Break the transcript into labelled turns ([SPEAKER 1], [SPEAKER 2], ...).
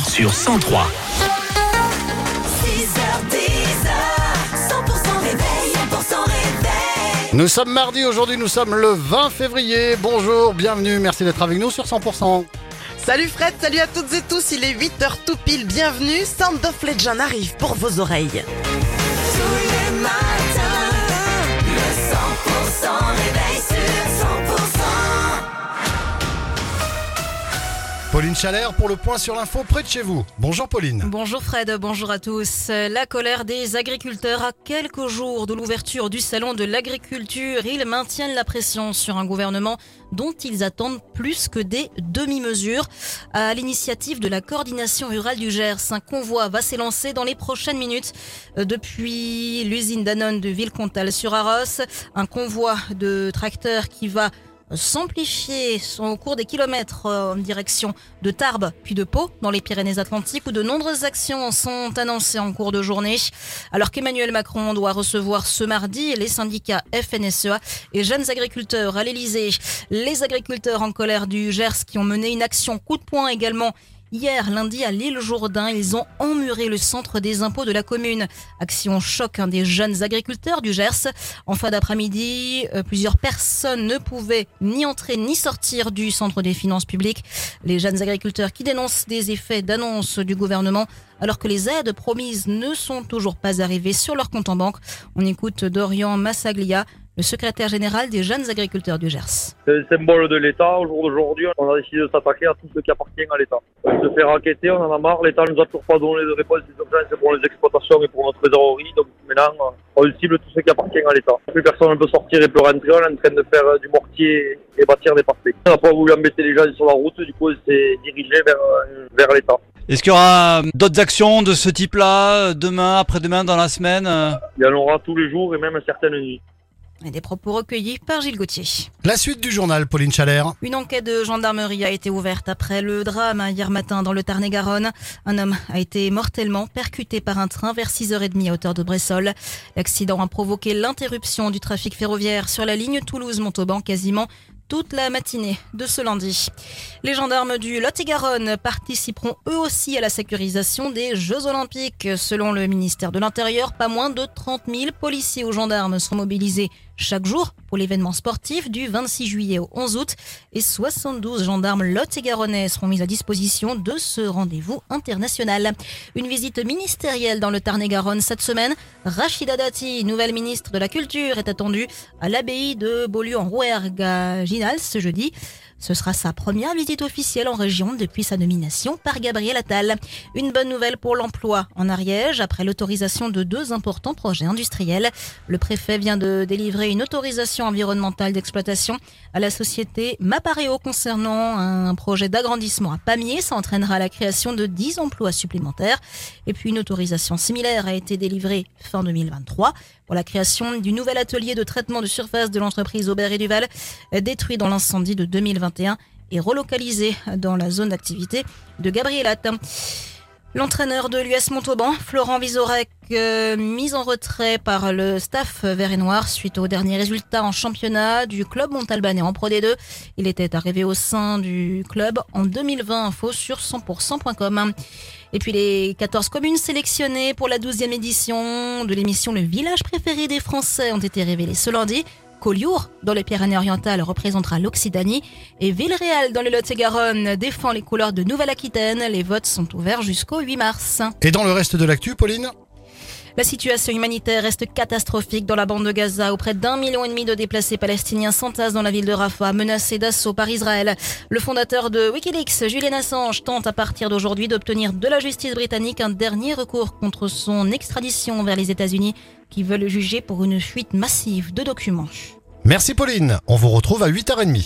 [SPEAKER 1] sur 103.
[SPEAKER 2] 6h10, 100% réveil, 100% réveil.
[SPEAKER 3] Nous sommes mardi, aujourd'hui nous sommes le 20 février. Bonjour, bienvenue, merci d'être avec nous sur 100%.
[SPEAKER 4] Salut Fred, salut à toutes et tous, il est 8h tout pile, bienvenue, Sound of Legend arrive pour vos oreilles.
[SPEAKER 2] Tous les matins, le 100%
[SPEAKER 3] Pauline Chalère pour le point sur l'info près de chez vous. Bonjour Pauline.
[SPEAKER 5] Bonjour Fred, bonjour à tous. La colère des agriculteurs à quelques jours de l'ouverture du salon de l'agriculture, ils maintiennent la pression sur un gouvernement dont ils attendent plus que des demi-mesures. À l'initiative de la coordination rurale du Gers, un convoi va s'élancer dans les prochaines minutes depuis l'usine Danone de Villecontal sur Arros. Un convoi de tracteurs qui va s'amplifier au cours des kilomètres euh, en direction de Tarbes puis de Pau dans les Pyrénées-Atlantiques où de nombreuses actions sont annoncées en cours de journée. Alors qu'Emmanuel Macron doit recevoir ce mardi les syndicats FNSEA et jeunes agriculteurs à l'Elysée. Les agriculteurs en colère du Gers qui ont mené une action coup de poing également Hier, lundi, à l'île Jourdain, ils ont emmuré le centre des impôts de la commune. Action choc des jeunes agriculteurs du Gers. En fin d'après-midi, euh, plusieurs personnes ne pouvaient ni entrer ni sortir du centre des finances publiques. Les jeunes agriculteurs qui dénoncent des effets d'annonce du gouvernement alors que les aides promises ne sont toujours pas arrivées sur leur compte en banque. On écoute Dorian Massaglia, le secrétaire général des jeunes agriculteurs du Gers.
[SPEAKER 6] C'est le symbole de l'État. Au jour d'aujourd'hui, on a décidé de s'attaquer à tout ce qui appartient à l'État. On se fait raqueter, on en a marre. L'État nous a toujours pas donné de réponse d'urgence pour les exploitations et pour notre trésorerie. Donc maintenant, on cible tout ce qui appartient à l'État. Plus personne ne peut sortir et peut rentrer. On est en train de faire du mortier et bâtir des parfaits. On n'a pas voulu embêter les gens sur la route. Du coup, on s'est dirigé vers, vers l'État.
[SPEAKER 7] Est-ce qu'il y aura d'autres actions de ce type-là demain, après-demain, dans la semaine?
[SPEAKER 6] Il y en aura tous les jours et même certaines nuits.
[SPEAKER 5] Et des propos recueillis par Gilles Gauthier.
[SPEAKER 3] La suite du journal Pauline Chalère.
[SPEAKER 5] Une enquête de gendarmerie a été ouverte après le drame hier matin dans le Tarn-et-Garonne. Un homme a été mortellement percuté par un train vers 6h30 à hauteur de Bressol. L'accident a provoqué l'interruption du trafic ferroviaire sur la ligne Toulouse-Montauban quasiment toute la matinée de ce lundi. Les gendarmes du Lot-et-Garonne participeront eux aussi à la sécurisation des Jeux Olympiques. Selon le ministère de l'Intérieur, pas moins de 30 000 policiers ou gendarmes seront mobilisés chaque jour pour l'événement sportif du 26 juillet au 11 août et 72 gendarmes Lot-et-Garonnais seront mis à disposition de ce rendez-vous international. Une visite ministérielle dans le Tarn-et-Garonne cette semaine. Rachida Dati, nouvelle ministre de la Culture, est attendue à l'abbaye de Beaulieu en Rouergue à ce jeudi. Ce sera sa première visite officielle en région depuis sa nomination par Gabriel Attal. Une bonne nouvelle pour l'emploi en Ariège après l'autorisation de deux importants projets industriels. Le préfet vient de délivrer une autorisation environnementale d'exploitation à la société Mapareo concernant un projet d'agrandissement à Pamiers. Ça entraînera la création de 10 emplois supplémentaires. Et puis une autorisation similaire a été délivrée fin 2023 pour la création du nouvel atelier de traitement de surface de l'entreprise Aubert et Duval, détruit dans l'incendie de 2021 et relocalisé dans la zone d'activité de Gabrielat. L'entraîneur de l'US Montauban, Florent Vizorek, euh, mis en retrait par le staff vert et noir suite aux derniers résultats en championnat du club montalbanais en Pro D2. Il était arrivé au sein du club en 2020, info sur 100%.com. Et puis les 14 communes sélectionnées pour la 12e édition de l'émission Le village préféré des Français ont été révélées ce lundi. Collioure, dans les Pyrénées-Orientales, représentera l'Occitanie et Villeréal, dans le Lot-et-Garonne, défend les couleurs de Nouvelle-Aquitaine. Les votes sont ouverts jusqu'au 8 mars.
[SPEAKER 3] Et dans le reste de l'actu, Pauline?
[SPEAKER 5] La situation humanitaire reste catastrophique dans la bande de Gaza, où près d'un million et demi de déplacés palestiniens s'entassent dans la ville de Rafah, menacés d'assaut par Israël. Le fondateur de Wikileaks, Julian Assange, tente à partir d'aujourd'hui d'obtenir de la justice britannique un dernier recours contre son extradition vers les États-Unis, qui veulent le juger pour une fuite massive de documents.
[SPEAKER 3] Merci Pauline, on vous retrouve à 8h30.